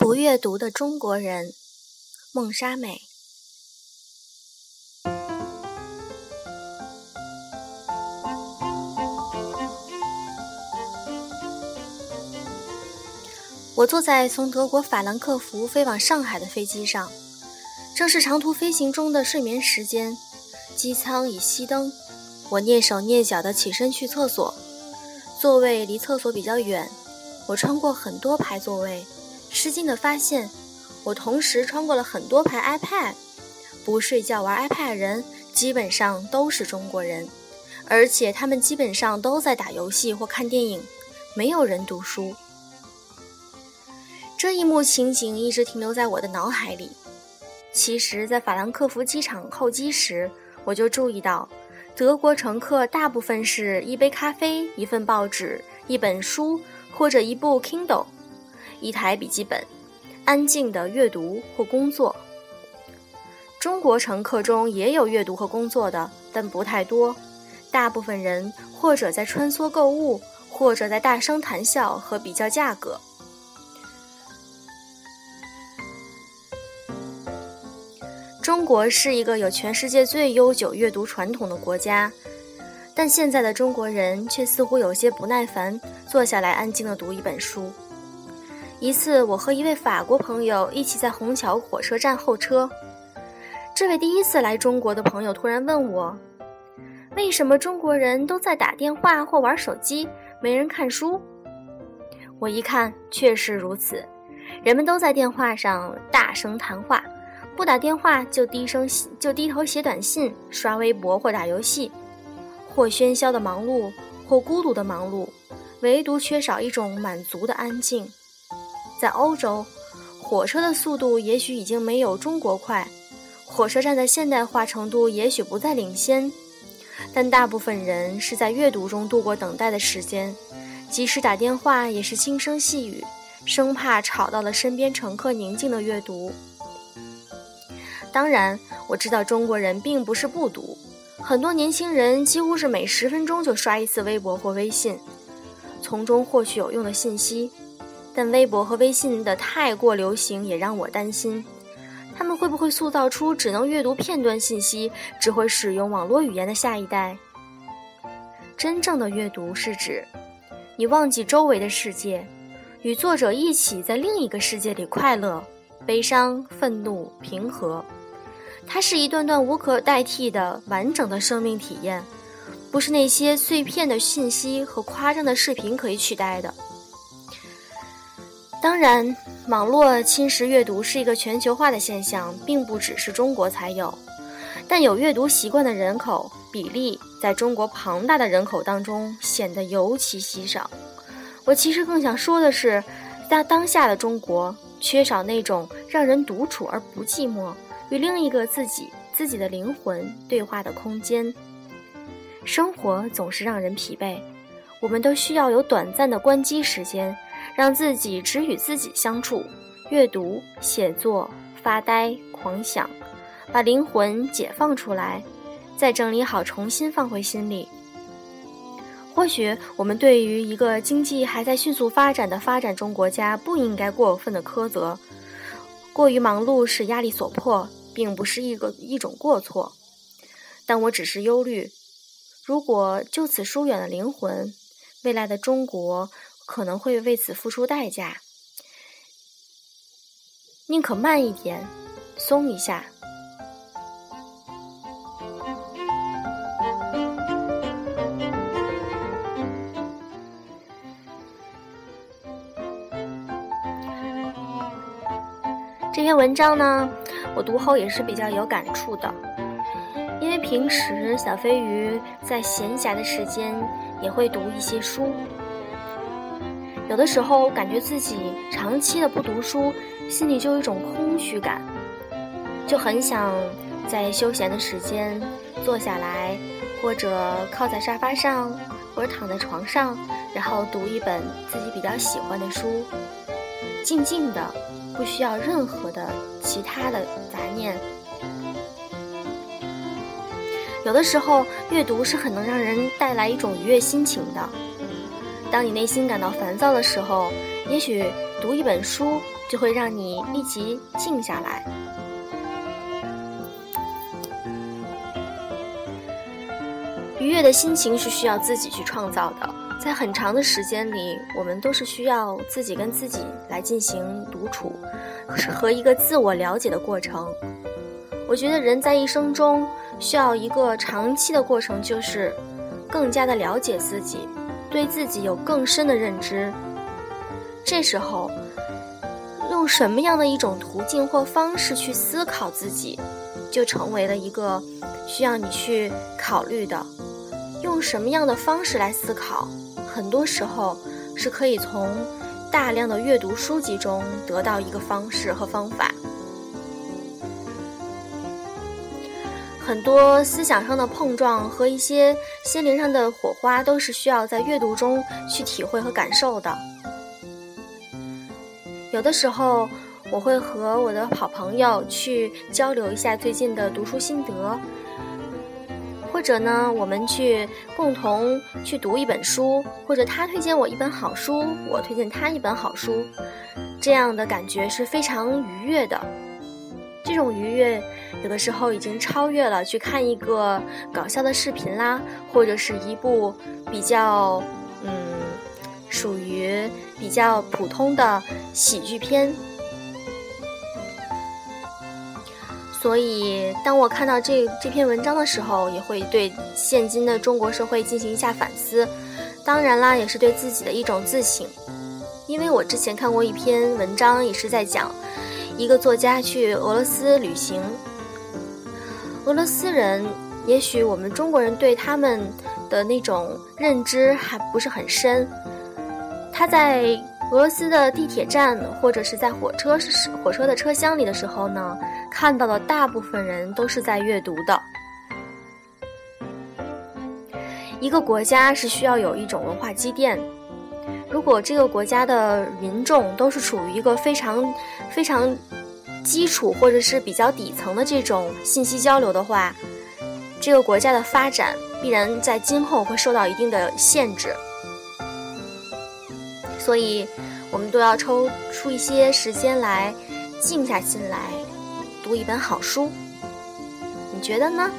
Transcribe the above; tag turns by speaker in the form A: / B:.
A: 不阅读的中国人，孟莎美。我坐在从德国法兰克福飞往上海的飞机上，正是长途飞行中的睡眠时间。机舱已熄灯，我蹑手蹑脚地起身去厕所。座位离厕所比较远，我穿过很多排座位，吃惊地发现，我同时穿过了很多排 iPad。不睡觉玩 iPad 人基本上都是中国人，而且他们基本上都在打游戏或看电影，没有人读书。这一幕情景一直停留在我的脑海里。其实，在法兰克福机场候机时，我就注意到，德国乘客大部分是一杯咖啡、一份报纸、一本书或者一部 Kindle、一台笔记本，安静的阅读或工作。中国乘客中也有阅读和工作的，但不太多。大部分人或者在穿梭购物，或者在大声谈笑和比较价格。中国是一个有全世界最悠久阅读传统的国家，但现在的中国人却似乎有些不耐烦，坐下来安静地读一本书。一次，我和一位法国朋友一起在虹桥火车站候车，这位第一次来中国的朋友突然问我：“为什么中国人都在打电话或玩手机，没人看书？”我一看，确实如此，人们都在电话上大声谈话。不打电话就低声就低头写短信、刷微博或打游戏，或喧嚣的忙碌，或孤独的忙碌，唯独缺少一种满足的安静。在欧洲，火车的速度也许已经没有中国快，火车站的现代化程度也许不再领先，但大部分人是在阅读中度过等待的时间，即使打电话也是轻声细语，生怕吵到了身边乘客宁静的阅读。当然，我知道中国人并不是不读，很多年轻人几乎是每十分钟就刷一次微博或微信，从中获取有用的信息。但微博和微信的太过流行也让我担心，他们会不会塑造出只能阅读片段信息、只会使用网络语言的下一代？真正的阅读是指，你忘记周围的世界，与作者一起在另一个世界里快乐、悲伤、愤怒、平和。它是一段段无可代替的完整的生命体验，不是那些碎片的信息和夸张的视频可以取代的。当然，网络侵蚀阅读是一个全球化的现象，并不只是中国才有。但有阅读习惯的人口比例，在中国庞大的人口当中显得尤其稀少。我其实更想说的是，在当下的中国，缺少那种让人独处而不寂寞。与另一个自己、自己的灵魂对话的空间。生活总是让人疲惫，我们都需要有短暂的关机时间，让自己只与自己相处，阅读、写作、发呆、狂想，把灵魂解放出来，再整理好，重新放回心里。或许我们对于一个经济还在迅速发展的发展中国家，不应该过分的苛责。过于忙碌是压力所迫。并不是一个一种过错，但我只是忧虑，如果就此疏远了灵魂，未来的中国可能会为此付出代价。宁可慢一点，松一下。这篇文章呢？我读后也是比较有感触的，因为平时小飞鱼在闲暇的时间也会读一些书，有的时候感觉自己长期的不读书，心里就有一种空虚感，就很想在休闲的时间坐下来，或者靠在沙发上，或者躺在床上，然后读一本自己比较喜欢的书，静静的。不需要任何的其他的杂念。有的时候，阅读是很能让人带来一种愉悦心情的。当你内心感到烦躁的时候，也许读一本书就会让你立即静下来。愉悦的心情是需要自己去创造的，在很长的时间里，我们都是需要自己跟自己来进行独处，和一个自我了解的过程。我觉得人在一生中需要一个长期的过程，就是更加的了解自己，对自己有更深的认知。这时候，用什么样的一种途径或方式去思考自己，就成为了一个需要你去考虑的。用什么样的方式来思考？很多时候是可以从大量的阅读书籍中得到一个方式和方法。很多思想上的碰撞和一些心灵上的火花，都是需要在阅读中去体会和感受的。有的时候，我会和我的好朋友去交流一下最近的读书心得。或者呢，我们去共同去读一本书，或者他推荐我一本好书，我推荐他一本好书，这样的感觉是非常愉悦的。这种愉悦有的时候已经超越了去看一个搞笑的视频啦，或者是一部比较嗯属于比较普通的喜剧片。所以，当我看到这这篇文章的时候，也会对现今的中国社会进行一下反思。当然啦，也是对自己的一种自省。因为我之前看过一篇文章，也是在讲一个作家去俄罗斯旅行。俄罗斯人，也许我们中国人对他们的那种认知还不是很深。他在。俄罗斯的地铁站，或者是在火车火车的车厢里的时候呢，看到的大部分人都是在阅读的。一个国家是需要有一种文化积淀，如果这个国家的民众都是处于一个非常非常基础或者是比较底层的这种信息交流的话，这个国家的发展必然在今后会受到一定的限制。所以，我们都要抽出一些时间来静下心来读一本好书。你觉得呢？